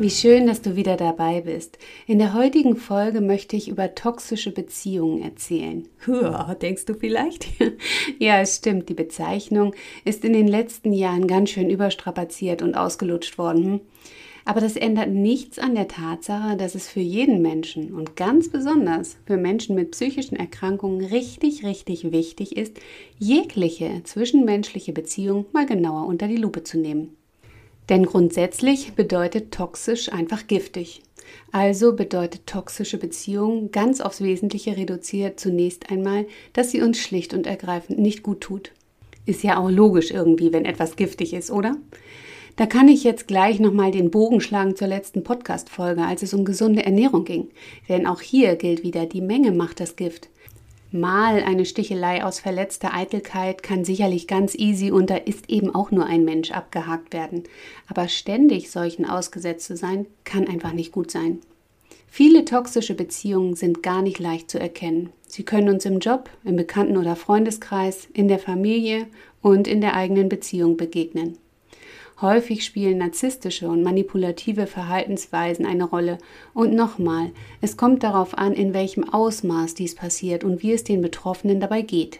Wie schön, dass du wieder dabei bist. In der heutigen Folge möchte ich über toxische Beziehungen erzählen. Hör, denkst du vielleicht? ja, es stimmt, die Bezeichnung ist in den letzten Jahren ganz schön überstrapaziert und ausgelutscht worden. Hm? Aber das ändert nichts an der Tatsache, dass es für jeden Menschen und ganz besonders für Menschen mit psychischen Erkrankungen richtig, richtig wichtig ist, jegliche zwischenmenschliche Beziehung mal genauer unter die Lupe zu nehmen. Denn grundsätzlich bedeutet toxisch einfach giftig. Also bedeutet toxische Beziehung ganz aufs Wesentliche reduziert zunächst einmal, dass sie uns schlicht und ergreifend nicht gut tut. Ist ja auch logisch irgendwie, wenn etwas giftig ist, oder? Da kann ich jetzt gleich nochmal den Bogen schlagen zur letzten Podcast-Folge, als es um gesunde Ernährung ging. Denn auch hier gilt wieder, die Menge macht das Gift. Mal eine Stichelei aus verletzter Eitelkeit kann sicherlich ganz easy und da ist eben auch nur ein Mensch abgehakt werden. Aber ständig solchen ausgesetzt zu sein, kann einfach nicht gut sein. Viele toxische Beziehungen sind gar nicht leicht zu erkennen. Sie können uns im Job, im Bekannten- oder Freundeskreis, in der Familie und in der eigenen Beziehung begegnen. Häufig spielen narzisstische und manipulative Verhaltensweisen eine Rolle. Und nochmal, es kommt darauf an, in welchem Ausmaß dies passiert und wie es den Betroffenen dabei geht.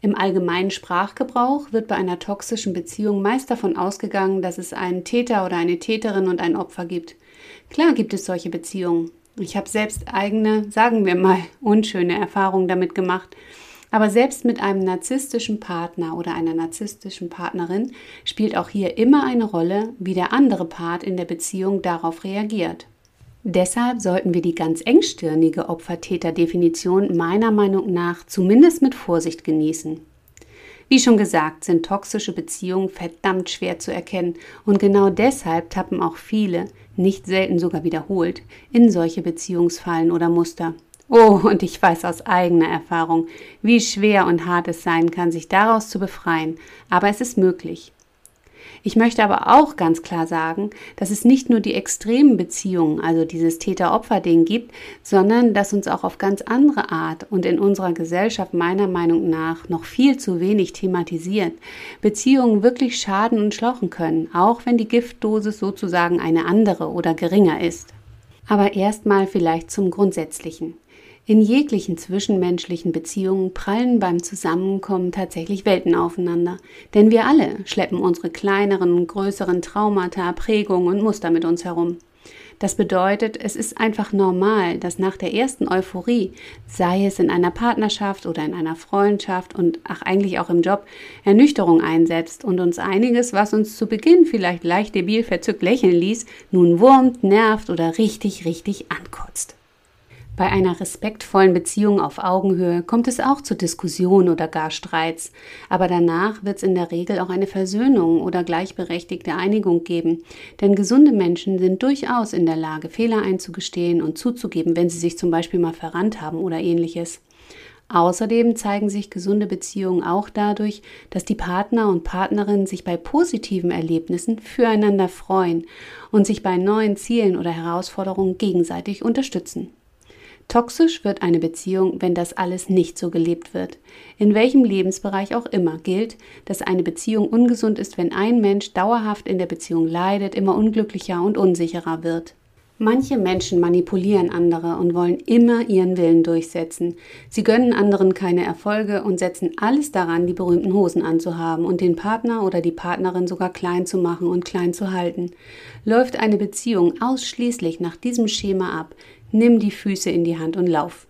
Im allgemeinen Sprachgebrauch wird bei einer toxischen Beziehung meist davon ausgegangen, dass es einen Täter oder eine Täterin und ein Opfer gibt. Klar gibt es solche Beziehungen. Ich habe selbst eigene, sagen wir mal, unschöne Erfahrungen damit gemacht. Aber selbst mit einem narzisstischen Partner oder einer narzisstischen Partnerin spielt auch hier immer eine Rolle, wie der andere Part in der Beziehung darauf reagiert. Deshalb sollten wir die ganz engstirnige Opfer-Täter-Definition meiner Meinung nach zumindest mit Vorsicht genießen. Wie schon gesagt, sind toxische Beziehungen verdammt schwer zu erkennen und genau deshalb tappen auch viele, nicht selten sogar wiederholt, in solche Beziehungsfallen oder Muster. Oh, und ich weiß aus eigener Erfahrung, wie schwer und hart es sein kann, sich daraus zu befreien, aber es ist möglich. Ich möchte aber auch ganz klar sagen, dass es nicht nur die extremen Beziehungen, also dieses Täter-Opfer-Ding gibt, sondern dass uns auch auf ganz andere Art und in unserer Gesellschaft meiner Meinung nach noch viel zu wenig thematisiert, Beziehungen wirklich schaden und schlauchen können, auch wenn die Giftdosis sozusagen eine andere oder geringer ist. Aber erstmal vielleicht zum Grundsätzlichen. In jeglichen zwischenmenschlichen Beziehungen prallen beim Zusammenkommen tatsächlich Welten aufeinander. Denn wir alle schleppen unsere kleineren und größeren Traumata, Prägungen und Muster mit uns herum. Das bedeutet, es ist einfach normal, dass nach der ersten Euphorie, sei es in einer Partnerschaft oder in einer Freundschaft und ach eigentlich auch im Job, Ernüchterung einsetzt und uns einiges, was uns zu Beginn vielleicht leicht debil verzückt lächeln ließ, nun wurmt, nervt oder richtig, richtig ankotzt. Bei einer respektvollen Beziehung auf Augenhöhe kommt es auch zu Diskussionen oder gar Streits, aber danach wird es in der Regel auch eine Versöhnung oder gleichberechtigte Einigung geben, denn gesunde Menschen sind durchaus in der Lage, Fehler einzugestehen und zuzugeben, wenn sie sich zum Beispiel mal verrannt haben oder ähnliches. Außerdem zeigen sich gesunde Beziehungen auch dadurch, dass die Partner und Partnerinnen sich bei positiven Erlebnissen füreinander freuen und sich bei neuen Zielen oder Herausforderungen gegenseitig unterstützen. Toxisch wird eine Beziehung, wenn das alles nicht so gelebt wird. In welchem Lebensbereich auch immer gilt, dass eine Beziehung ungesund ist, wenn ein Mensch dauerhaft in der Beziehung leidet, immer unglücklicher und unsicherer wird. Manche Menschen manipulieren andere und wollen immer ihren Willen durchsetzen. Sie gönnen anderen keine Erfolge und setzen alles daran, die berühmten Hosen anzuhaben und den Partner oder die Partnerin sogar klein zu machen und klein zu halten. Läuft eine Beziehung ausschließlich nach diesem Schema ab, nimm die Füße in die Hand und lauf.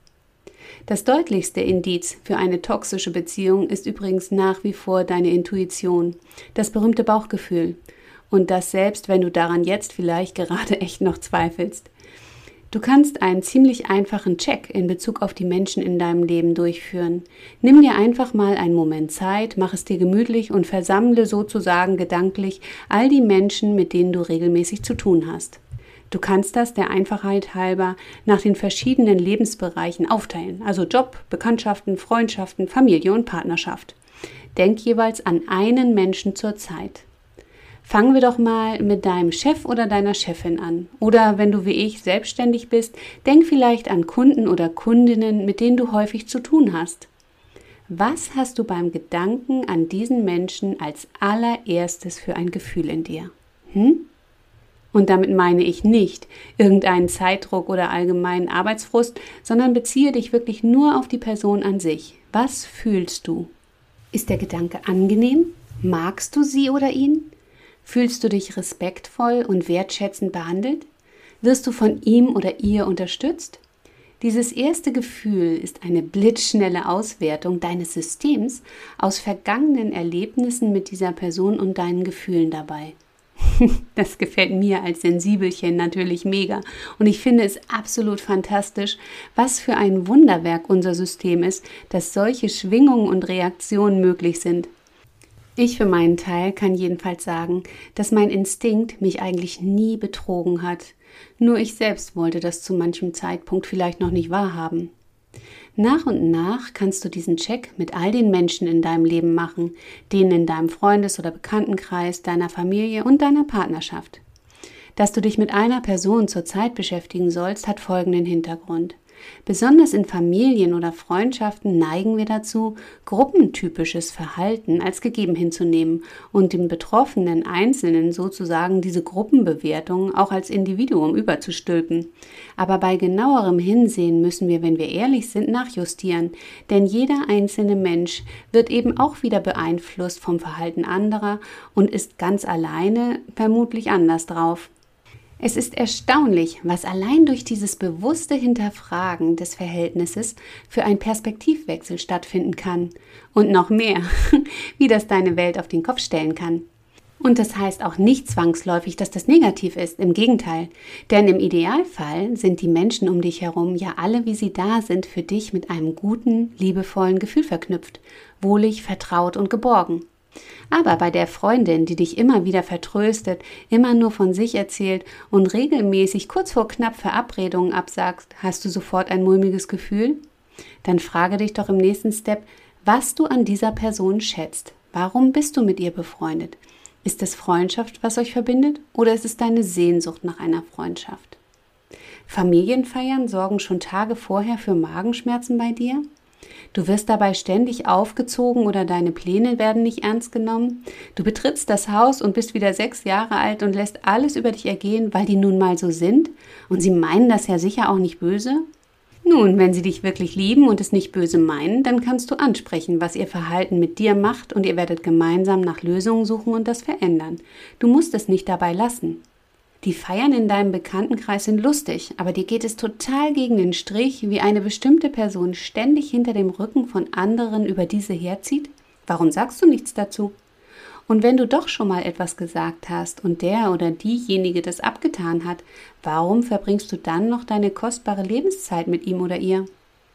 Das deutlichste Indiz für eine toxische Beziehung ist übrigens nach wie vor deine Intuition, das berühmte Bauchgefühl. Und das selbst, wenn du daran jetzt vielleicht gerade echt noch zweifelst. Du kannst einen ziemlich einfachen Check in Bezug auf die Menschen in deinem Leben durchführen. Nimm dir einfach mal einen Moment Zeit, mach es dir gemütlich und versammle sozusagen gedanklich all die Menschen, mit denen du regelmäßig zu tun hast. Du kannst das der Einfachheit halber nach den verschiedenen Lebensbereichen aufteilen, also Job, Bekanntschaften, Freundschaften, Familie und Partnerschaft. Denk jeweils an einen Menschen zur Zeit. Fangen wir doch mal mit deinem Chef oder deiner Chefin an. Oder wenn du wie ich selbstständig bist, denk vielleicht an Kunden oder Kundinnen, mit denen du häufig zu tun hast. Was hast du beim Gedanken an diesen Menschen als allererstes für ein Gefühl in dir? Hm? Und damit meine ich nicht irgendeinen Zeitdruck oder allgemeinen Arbeitsfrust, sondern beziehe dich wirklich nur auf die Person an sich. Was fühlst du? Ist der Gedanke angenehm? Magst du sie oder ihn? Fühlst du dich respektvoll und wertschätzend behandelt? Wirst du von ihm oder ihr unterstützt? Dieses erste Gefühl ist eine blitzschnelle Auswertung deines Systems aus vergangenen Erlebnissen mit dieser Person und deinen Gefühlen dabei. Das gefällt mir als Sensibelchen natürlich mega. Und ich finde es absolut fantastisch, was für ein Wunderwerk unser System ist, dass solche Schwingungen und Reaktionen möglich sind. Ich für meinen Teil kann jedenfalls sagen, dass mein Instinkt mich eigentlich nie betrogen hat. Nur ich selbst wollte das zu manchem Zeitpunkt vielleicht noch nicht wahrhaben. Nach und nach kannst du diesen Check mit all den Menschen in deinem Leben machen, denen in deinem Freundes- oder Bekanntenkreis, deiner Familie und deiner Partnerschaft. Dass du dich mit einer Person zur Zeit beschäftigen sollst, hat folgenden Hintergrund. Besonders in Familien oder Freundschaften neigen wir dazu, gruppentypisches Verhalten als gegeben hinzunehmen und dem betroffenen Einzelnen sozusagen diese Gruppenbewertung auch als Individuum überzustülpen. Aber bei genauerem Hinsehen müssen wir, wenn wir ehrlich sind, nachjustieren, denn jeder einzelne Mensch wird eben auch wieder beeinflusst vom Verhalten anderer und ist ganz alleine vermutlich anders drauf. Es ist erstaunlich, was allein durch dieses bewusste Hinterfragen des Verhältnisses für ein Perspektivwechsel stattfinden kann. Und noch mehr, wie das deine Welt auf den Kopf stellen kann. Und das heißt auch nicht zwangsläufig, dass das negativ ist, im Gegenteil. Denn im Idealfall sind die Menschen um dich herum ja alle, wie sie da sind, für dich mit einem guten, liebevollen Gefühl verknüpft, wohlig, vertraut und geborgen. Aber bei der Freundin, die dich immer wieder vertröstet, immer nur von sich erzählt und regelmäßig kurz vor knapp Verabredungen absagst, hast du sofort ein mulmiges Gefühl? Dann frage dich doch im nächsten Step, was du an dieser Person schätzt. Warum bist du mit ihr befreundet? Ist es Freundschaft, was euch verbindet, oder ist es deine Sehnsucht nach einer Freundschaft? Familienfeiern sorgen schon Tage vorher für Magenschmerzen bei dir? Du wirst dabei ständig aufgezogen oder deine Pläne werden nicht ernst genommen. Du betrittst das Haus und bist wieder sechs Jahre alt und lässt alles über dich ergehen, weil die nun mal so sind. Und sie meinen das ja sicher auch nicht böse. Nun, wenn sie dich wirklich lieben und es nicht böse meinen, dann kannst du ansprechen, was ihr Verhalten mit dir macht und ihr werdet gemeinsam nach Lösungen suchen und das verändern. Du musst es nicht dabei lassen. Die Feiern in deinem Bekanntenkreis sind lustig, aber dir geht es total gegen den Strich, wie eine bestimmte Person ständig hinter dem Rücken von anderen über diese herzieht? Warum sagst du nichts dazu? Und wenn du doch schon mal etwas gesagt hast und der oder diejenige das abgetan hat, warum verbringst du dann noch deine kostbare Lebenszeit mit ihm oder ihr?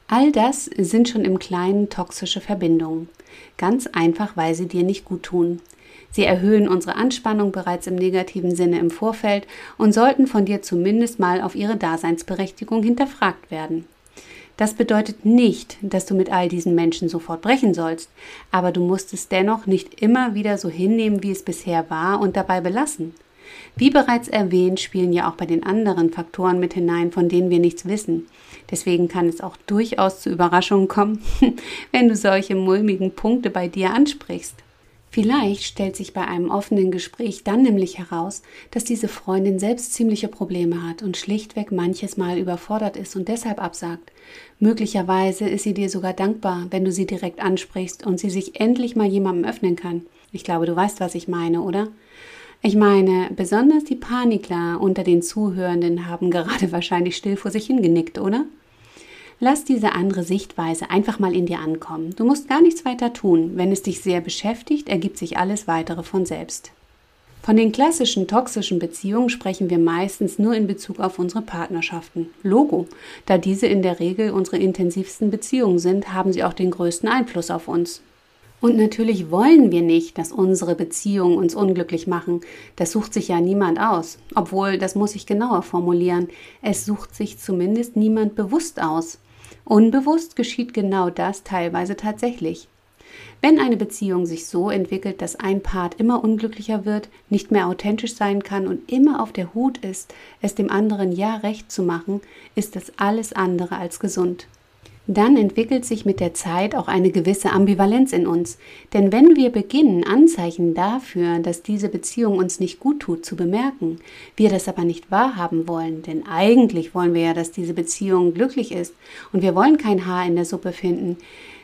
All das sind schon im Kleinen toxische Verbindungen. Ganz einfach, weil sie dir nicht gut tun. Sie erhöhen unsere Anspannung bereits im negativen Sinne im Vorfeld und sollten von dir zumindest mal auf ihre Daseinsberechtigung hinterfragt werden. Das bedeutet nicht, dass du mit all diesen Menschen sofort brechen sollst, aber du musst es dennoch nicht immer wieder so hinnehmen, wie es bisher war und dabei belassen. Wie bereits erwähnt, spielen ja auch bei den anderen Faktoren mit hinein, von denen wir nichts wissen. Deswegen kann es auch durchaus zu Überraschungen kommen, wenn du solche mulmigen Punkte bei dir ansprichst. Vielleicht stellt sich bei einem offenen Gespräch dann nämlich heraus, dass diese Freundin selbst ziemliche Probleme hat und schlichtweg manches Mal überfordert ist und deshalb absagt. Möglicherweise ist sie dir sogar dankbar, wenn du sie direkt ansprichst und sie sich endlich mal jemandem öffnen kann. Ich glaube, du weißt, was ich meine, oder? Ich meine, besonders die Panikler unter den Zuhörenden haben gerade wahrscheinlich still vor sich hingenickt, oder? Lass diese andere Sichtweise einfach mal in dir ankommen. Du musst gar nichts weiter tun. Wenn es dich sehr beschäftigt, ergibt sich alles weitere von selbst. Von den klassischen toxischen Beziehungen sprechen wir meistens nur in Bezug auf unsere Partnerschaften. Logo. Da diese in der Regel unsere intensivsten Beziehungen sind, haben sie auch den größten Einfluss auf uns. Und natürlich wollen wir nicht, dass unsere Beziehungen uns unglücklich machen. Das sucht sich ja niemand aus. Obwohl, das muss ich genauer formulieren. Es sucht sich zumindest niemand bewusst aus. Unbewusst geschieht genau das teilweise tatsächlich. Wenn eine Beziehung sich so entwickelt, dass ein Part immer unglücklicher wird, nicht mehr authentisch sein kann und immer auf der Hut ist, es dem anderen ja recht zu machen, ist das alles andere als gesund dann entwickelt sich mit der Zeit auch eine gewisse Ambivalenz in uns. Denn wenn wir beginnen, Anzeichen dafür, dass diese Beziehung uns nicht gut tut, zu bemerken, wir das aber nicht wahrhaben wollen, denn eigentlich wollen wir ja, dass diese Beziehung glücklich ist und wir wollen kein Haar in der Suppe finden,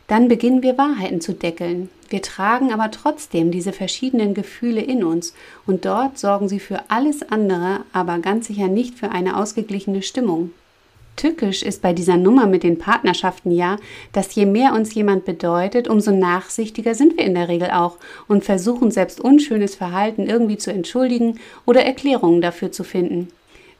dann beginnen wir Wahrheiten zu deckeln. Wir tragen aber trotzdem diese verschiedenen Gefühle in uns und dort sorgen sie für alles andere, aber ganz sicher nicht für eine ausgeglichene Stimmung. Tückisch ist bei dieser Nummer mit den Partnerschaften ja, dass je mehr uns jemand bedeutet, umso nachsichtiger sind wir in der Regel auch und versuchen selbst unschönes Verhalten irgendwie zu entschuldigen oder Erklärungen dafür zu finden.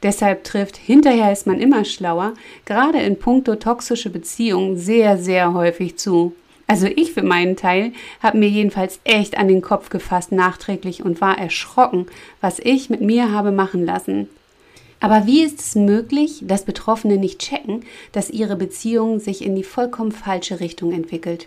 Deshalb trifft hinterher ist man immer schlauer, gerade in puncto toxische Beziehungen sehr, sehr häufig zu. Also ich für meinen Teil habe mir jedenfalls echt an den Kopf gefasst nachträglich und war erschrocken, was ich mit mir habe machen lassen. Aber wie ist es möglich, dass Betroffene nicht checken, dass ihre Beziehung sich in die vollkommen falsche Richtung entwickelt?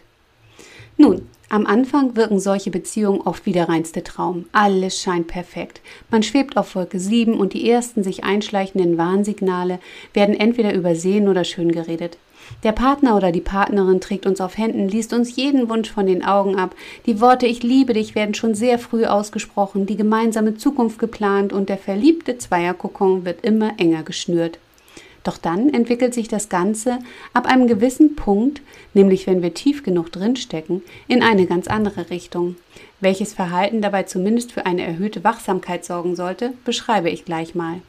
Nun, am Anfang wirken solche Beziehungen oft wie der reinste Traum. Alles scheint perfekt. Man schwebt auf Wolke 7 und die ersten sich einschleichenden Warnsignale werden entweder übersehen oder schön geredet. Der Partner oder die Partnerin trägt uns auf Händen, liest uns jeden Wunsch von den Augen ab. Die Worte Ich liebe dich werden schon sehr früh ausgesprochen, die gemeinsame Zukunft geplant und der verliebte Zweierkokon wird immer enger geschnürt. Doch dann entwickelt sich das Ganze ab einem gewissen Punkt, nämlich wenn wir tief genug drinstecken, in eine ganz andere Richtung. Welches Verhalten dabei zumindest für eine erhöhte Wachsamkeit sorgen sollte, beschreibe ich gleich mal.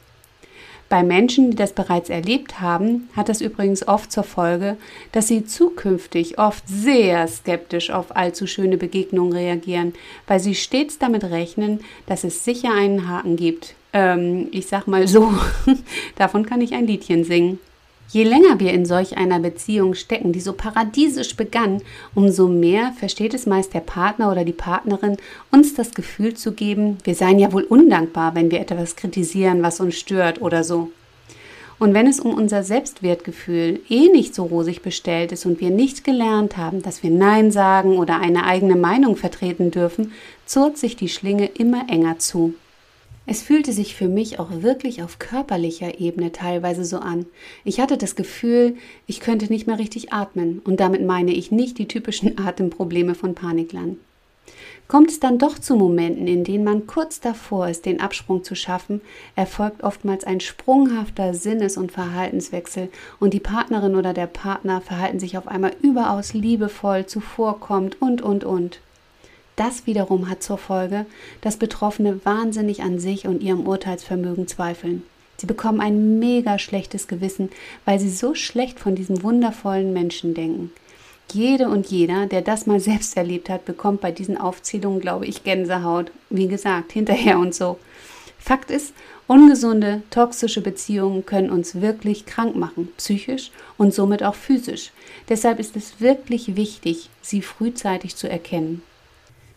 Bei Menschen, die das bereits erlebt haben, hat das übrigens oft zur Folge, dass sie zukünftig oft sehr skeptisch auf allzu schöne Begegnungen reagieren, weil sie stets damit rechnen, dass es sicher einen Haken gibt. Ähm, ich sag mal so, davon kann ich ein Liedchen singen. Je länger wir in solch einer Beziehung stecken, die so paradiesisch begann, umso mehr versteht es meist der Partner oder die Partnerin, uns das Gefühl zu geben, wir seien ja wohl undankbar, wenn wir etwas kritisieren, was uns stört oder so. Und wenn es um unser Selbstwertgefühl eh nicht so rosig bestellt ist und wir nicht gelernt haben, dass wir Nein sagen oder eine eigene Meinung vertreten dürfen, zurrt sich die Schlinge immer enger zu. Es fühlte sich für mich auch wirklich auf körperlicher Ebene teilweise so an. Ich hatte das Gefühl, ich könnte nicht mehr richtig atmen und damit meine ich nicht die typischen Atemprobleme von Paniklern. Kommt es dann doch zu Momenten, in denen man kurz davor ist, den Absprung zu schaffen, erfolgt oftmals ein sprunghafter Sinnes- und Verhaltenswechsel und die Partnerin oder der Partner verhalten sich auf einmal überaus liebevoll, zuvorkommt und, und, und. Das wiederum hat zur Folge, dass Betroffene wahnsinnig an sich und ihrem Urteilsvermögen zweifeln. Sie bekommen ein mega schlechtes Gewissen, weil sie so schlecht von diesem wundervollen Menschen denken. Jede und jeder, der das mal selbst erlebt hat, bekommt bei diesen Aufzählungen, glaube ich, Gänsehaut. Wie gesagt, hinterher und so. Fakt ist, ungesunde, toxische Beziehungen können uns wirklich krank machen, psychisch und somit auch physisch. Deshalb ist es wirklich wichtig, sie frühzeitig zu erkennen.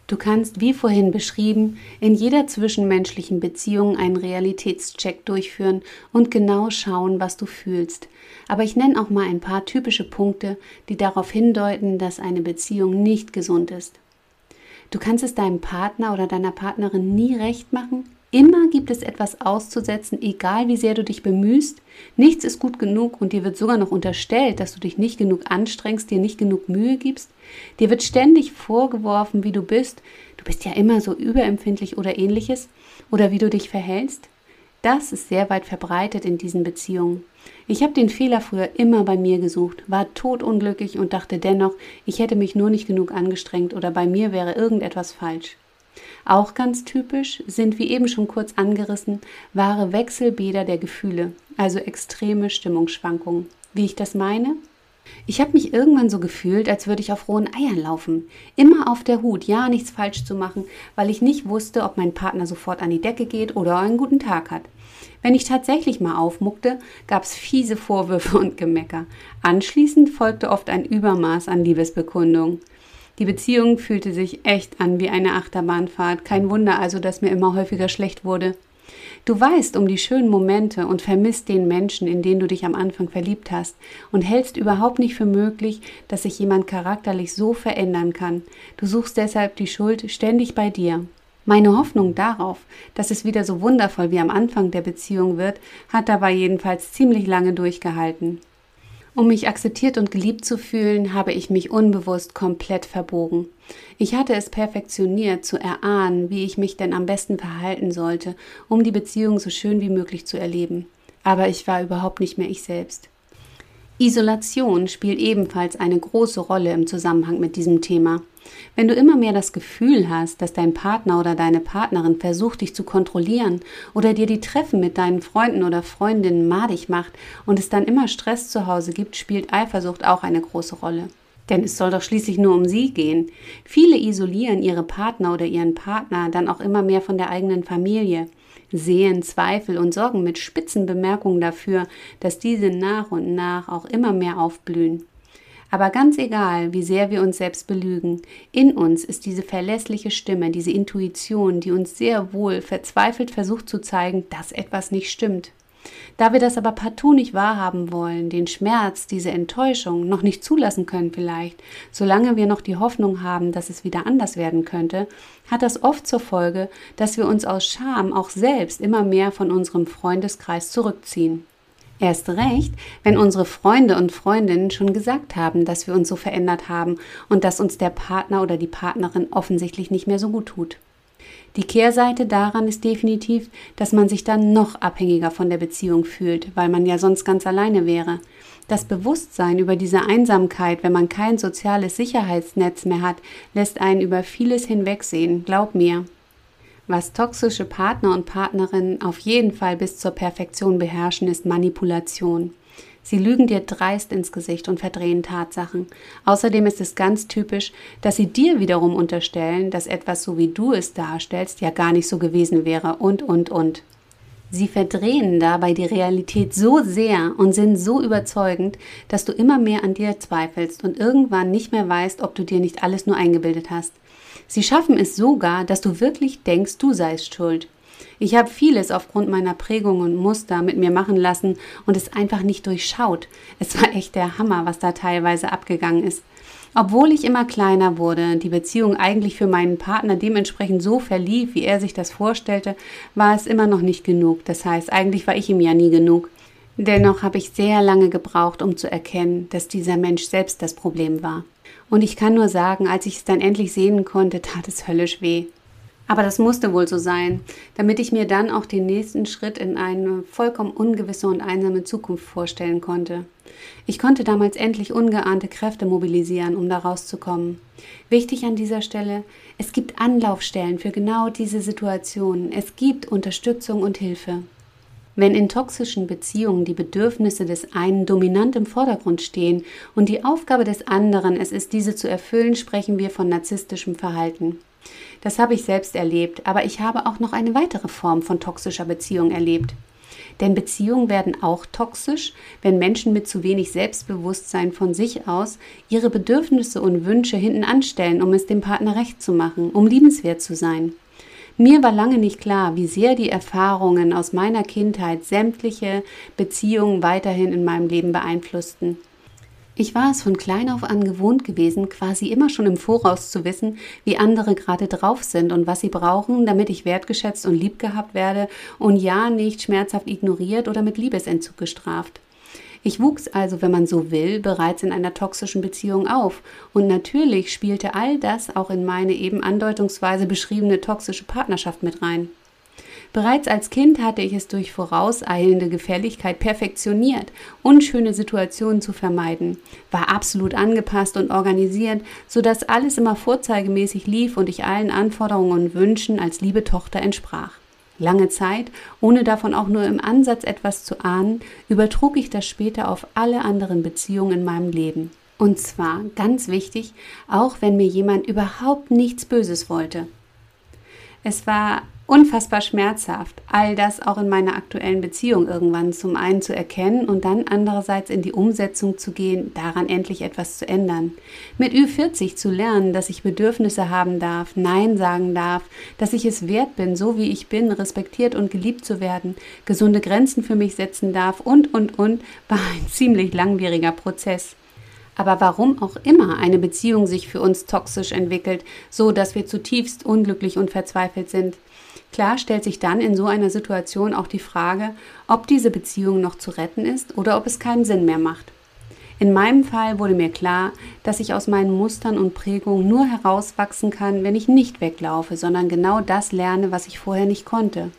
Du kannst, wie vorhin beschrieben, in jeder zwischenmenschlichen Beziehung einen Realitätscheck durchführen und genau schauen, was du fühlst. Aber ich nenne auch mal ein paar typische Punkte, die darauf hindeuten, dass eine Beziehung nicht gesund ist. Du kannst es deinem Partner oder deiner Partnerin nie recht machen, Immer gibt es etwas auszusetzen, egal wie sehr du dich bemühst. Nichts ist gut genug und dir wird sogar noch unterstellt, dass du dich nicht genug anstrengst, dir nicht genug Mühe gibst. Dir wird ständig vorgeworfen, wie du bist. Du bist ja immer so überempfindlich oder ähnliches. Oder wie du dich verhältst. Das ist sehr weit verbreitet in diesen Beziehungen. Ich habe den Fehler früher immer bei mir gesucht, war todunglücklich und dachte dennoch, ich hätte mich nur nicht genug angestrengt oder bei mir wäre irgendetwas falsch. Auch ganz typisch sind, wie eben schon kurz angerissen, wahre Wechselbäder der Gefühle, also extreme Stimmungsschwankungen. Wie ich das meine? Ich habe mich irgendwann so gefühlt, als würde ich auf rohen Eiern laufen. Immer auf der Hut, ja, nichts falsch zu machen, weil ich nicht wusste, ob mein Partner sofort an die Decke geht oder einen guten Tag hat. Wenn ich tatsächlich mal aufmuckte, gab es fiese Vorwürfe und Gemecker. Anschließend folgte oft ein Übermaß an Liebesbekundung. Die Beziehung fühlte sich echt an wie eine Achterbahnfahrt. Kein Wunder also, dass mir immer häufiger schlecht wurde. Du weißt um die schönen Momente und vermisst den Menschen, in den du dich am Anfang verliebt hast und hältst überhaupt nicht für möglich, dass sich jemand charakterlich so verändern kann. Du suchst deshalb die Schuld ständig bei dir. Meine Hoffnung darauf, dass es wieder so wundervoll wie am Anfang der Beziehung wird, hat dabei jedenfalls ziemlich lange durchgehalten. Um mich akzeptiert und geliebt zu fühlen, habe ich mich unbewusst komplett verbogen. Ich hatte es perfektioniert, zu erahnen, wie ich mich denn am besten verhalten sollte, um die Beziehung so schön wie möglich zu erleben. Aber ich war überhaupt nicht mehr ich selbst. Isolation spielt ebenfalls eine große Rolle im Zusammenhang mit diesem Thema. Wenn du immer mehr das Gefühl hast, dass dein Partner oder deine Partnerin versucht, dich zu kontrollieren oder dir die Treffen mit deinen Freunden oder Freundinnen madig macht und es dann immer Stress zu Hause gibt, spielt Eifersucht auch eine große Rolle. Denn es soll doch schließlich nur um sie gehen. Viele isolieren ihre Partner oder ihren Partner dann auch immer mehr von der eigenen Familie, sehen Zweifel und sorgen mit spitzen Bemerkungen dafür, dass diese nach und nach auch immer mehr aufblühen. Aber ganz egal, wie sehr wir uns selbst belügen, in uns ist diese verlässliche Stimme, diese Intuition, die uns sehr wohl verzweifelt versucht zu zeigen, dass etwas nicht stimmt. Da wir das aber partout nicht wahrhaben wollen, den Schmerz, diese Enttäuschung noch nicht zulassen können vielleicht, solange wir noch die Hoffnung haben, dass es wieder anders werden könnte, hat das oft zur Folge, dass wir uns aus Scham auch selbst immer mehr von unserem Freundeskreis zurückziehen. Erst recht, wenn unsere Freunde und Freundinnen schon gesagt haben, dass wir uns so verändert haben und dass uns der Partner oder die Partnerin offensichtlich nicht mehr so gut tut. Die Kehrseite daran ist definitiv, dass man sich dann noch abhängiger von der Beziehung fühlt, weil man ja sonst ganz alleine wäre. Das Bewusstsein über diese Einsamkeit, wenn man kein soziales Sicherheitsnetz mehr hat, lässt einen über vieles hinwegsehen, glaub mir. Was toxische Partner und Partnerinnen auf jeden Fall bis zur Perfektion beherrschen, ist Manipulation. Sie lügen dir dreist ins Gesicht und verdrehen Tatsachen. Außerdem ist es ganz typisch, dass sie dir wiederum unterstellen, dass etwas so wie du es darstellst ja gar nicht so gewesen wäre und und und. Sie verdrehen dabei die Realität so sehr und sind so überzeugend, dass du immer mehr an dir zweifelst und irgendwann nicht mehr weißt, ob du dir nicht alles nur eingebildet hast. Sie schaffen es sogar, dass du wirklich denkst, du seist schuld. Ich habe vieles aufgrund meiner Prägung und Muster mit mir machen lassen und es einfach nicht durchschaut. Es war echt der Hammer, was da teilweise abgegangen ist. Obwohl ich immer kleiner wurde, die Beziehung eigentlich für meinen Partner dementsprechend so verlief, wie er sich das vorstellte, war es immer noch nicht genug. Das heißt, eigentlich war ich ihm ja nie genug. Dennoch habe ich sehr lange gebraucht, um zu erkennen, dass dieser Mensch selbst das Problem war. Und ich kann nur sagen, als ich es dann endlich sehen konnte, tat es höllisch weh. Aber das musste wohl so sein, damit ich mir dann auch den nächsten Schritt in eine vollkommen ungewisse und einsame Zukunft vorstellen konnte. Ich konnte damals endlich ungeahnte Kräfte mobilisieren, um da rauszukommen. Wichtig an dieser Stelle, es gibt Anlaufstellen für genau diese Situationen. Es gibt Unterstützung und Hilfe. Wenn in toxischen Beziehungen die Bedürfnisse des einen dominant im Vordergrund stehen und die Aufgabe des anderen es ist, diese zu erfüllen, sprechen wir von narzisstischem Verhalten. Das habe ich selbst erlebt, aber ich habe auch noch eine weitere Form von toxischer Beziehung erlebt. Denn Beziehungen werden auch toxisch, wenn Menschen mit zu wenig Selbstbewusstsein von sich aus ihre Bedürfnisse und Wünsche hinten anstellen, um es dem Partner recht zu machen, um liebenswert zu sein. Mir war lange nicht klar, wie sehr die Erfahrungen aus meiner Kindheit sämtliche Beziehungen weiterhin in meinem Leben beeinflussten. Ich war es von klein auf an gewohnt gewesen, quasi immer schon im Voraus zu wissen, wie andere gerade drauf sind und was sie brauchen, damit ich wertgeschätzt und lieb gehabt werde und ja nicht schmerzhaft ignoriert oder mit Liebesentzug gestraft. Ich wuchs also, wenn man so will, bereits in einer toxischen Beziehung auf und natürlich spielte all das auch in meine eben andeutungsweise beschriebene toxische Partnerschaft mit rein. Bereits als Kind hatte ich es durch vorauseilende Gefälligkeit perfektioniert, unschöne Situationen zu vermeiden, war absolut angepasst und organisiert, sodass alles immer vorzeigemäßig lief und ich allen Anforderungen und Wünschen als liebe Tochter entsprach. Lange Zeit, ohne davon auch nur im Ansatz etwas zu ahnen, übertrug ich das später auf alle anderen Beziehungen in meinem Leben. Und zwar, ganz wichtig, auch wenn mir jemand überhaupt nichts Böses wollte. Es war unfassbar schmerzhaft, all das auch in meiner aktuellen Beziehung irgendwann zum einen zu erkennen und dann andererseits in die Umsetzung zu gehen, daran endlich etwas zu ändern. Mit Ü40 zu lernen, dass ich Bedürfnisse haben darf, Nein sagen darf, dass ich es wert bin, so wie ich bin, respektiert und geliebt zu werden, gesunde Grenzen für mich setzen darf und, und, und, war ein ziemlich langwieriger Prozess. Aber warum auch immer eine Beziehung sich für uns toxisch entwickelt, so dass wir zutiefst unglücklich und verzweifelt sind, Klar stellt sich dann in so einer Situation auch die Frage, ob diese Beziehung noch zu retten ist oder ob es keinen Sinn mehr macht. In meinem Fall wurde mir klar, dass ich aus meinen Mustern und Prägungen nur herauswachsen kann, wenn ich nicht weglaufe, sondern genau das lerne, was ich vorher nicht konnte.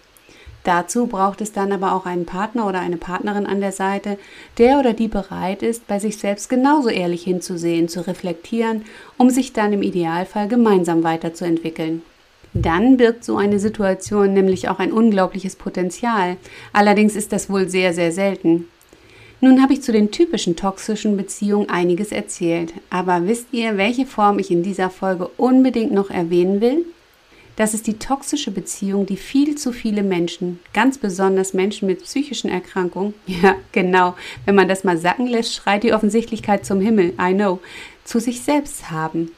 Dazu braucht es dann aber auch einen Partner oder eine Partnerin an der Seite, der oder die bereit ist, bei sich selbst genauso ehrlich hinzusehen, zu reflektieren, um sich dann im Idealfall gemeinsam weiterzuentwickeln. Dann birgt so eine Situation nämlich auch ein unglaubliches Potenzial. Allerdings ist das wohl sehr, sehr selten. Nun habe ich zu den typischen toxischen Beziehungen einiges erzählt, aber wisst ihr, welche Form ich in dieser Folge unbedingt noch erwähnen will? Das ist die toxische Beziehung, die viel zu viele Menschen, ganz besonders Menschen mit psychischen Erkrankungen, ja genau, wenn man das mal sacken lässt, schreit die Offensichtlichkeit zum Himmel, I know, zu sich selbst haben.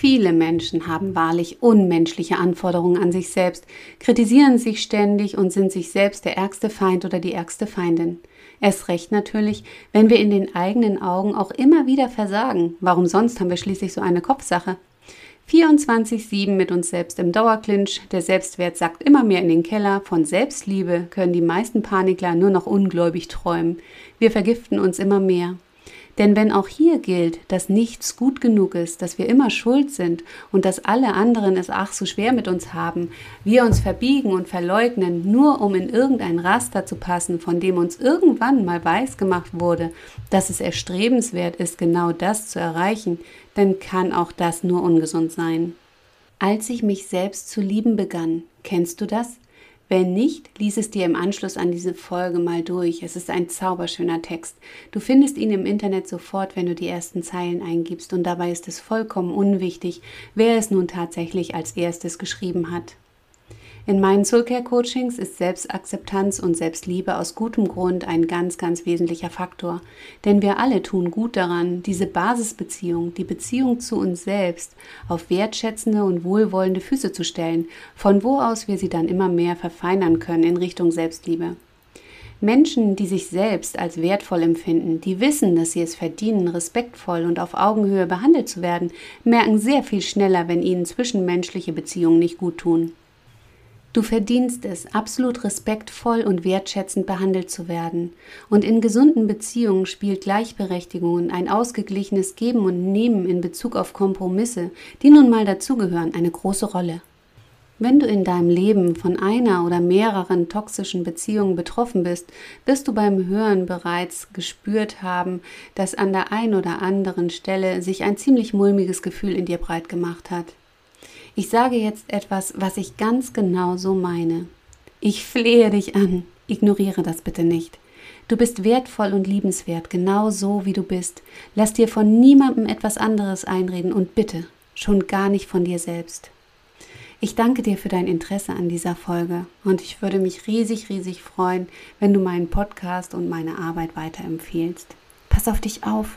Viele Menschen haben wahrlich unmenschliche Anforderungen an sich selbst, kritisieren sich ständig und sind sich selbst der ärgste Feind oder die ärgste Feindin. Erst recht natürlich, wenn wir in den eigenen Augen auch immer wieder versagen. Warum sonst haben wir schließlich so eine Kopfsache? 24-7 mit uns selbst im Dauerclinch, der Selbstwert sackt immer mehr in den Keller, von Selbstliebe können die meisten Panikler nur noch ungläubig träumen. Wir vergiften uns immer mehr. Denn wenn auch hier gilt, dass nichts gut genug ist, dass wir immer schuld sind und dass alle anderen es ach so schwer mit uns haben, wir uns verbiegen und verleugnen, nur um in irgendein Raster zu passen, von dem uns irgendwann mal weiß gemacht wurde, dass es erstrebenswert ist, genau das zu erreichen, dann kann auch das nur ungesund sein. Als ich mich selbst zu lieben begann, kennst du das? Wenn nicht, lies es dir im Anschluss an diese Folge mal durch. Es ist ein zauberschöner Text. Du findest ihn im Internet sofort, wenn du die ersten Zeilen eingibst, und dabei ist es vollkommen unwichtig, wer es nun tatsächlich als erstes geschrieben hat. In meinen Soulcare-Coachings ist Selbstakzeptanz und Selbstliebe aus gutem Grund ein ganz, ganz wesentlicher Faktor. Denn wir alle tun gut daran, diese Basisbeziehung, die Beziehung zu uns selbst, auf wertschätzende und wohlwollende Füße zu stellen, von wo aus wir sie dann immer mehr verfeinern können in Richtung Selbstliebe. Menschen, die sich selbst als wertvoll empfinden, die wissen, dass sie es verdienen, respektvoll und auf Augenhöhe behandelt zu werden, merken sehr viel schneller, wenn ihnen zwischenmenschliche Beziehungen nicht gut tun. Du verdienst es, absolut respektvoll und wertschätzend behandelt zu werden. Und in gesunden Beziehungen spielt Gleichberechtigung und ein ausgeglichenes Geben und Nehmen in Bezug auf Kompromisse, die nun mal dazugehören, eine große Rolle. Wenn du in deinem Leben von einer oder mehreren toxischen Beziehungen betroffen bist, wirst du beim Hören bereits gespürt haben, dass an der einen oder anderen Stelle sich ein ziemlich mulmiges Gefühl in dir breit gemacht hat. Ich sage jetzt etwas, was ich ganz genau so meine. Ich flehe dich an, ignoriere das bitte nicht. Du bist wertvoll und liebenswert, genau so wie du bist. Lass dir von niemandem etwas anderes einreden und bitte, schon gar nicht von dir selbst. Ich danke dir für dein Interesse an dieser Folge und ich würde mich riesig, riesig freuen, wenn du meinen Podcast und meine Arbeit weiterempfehlst. Pass auf dich auf.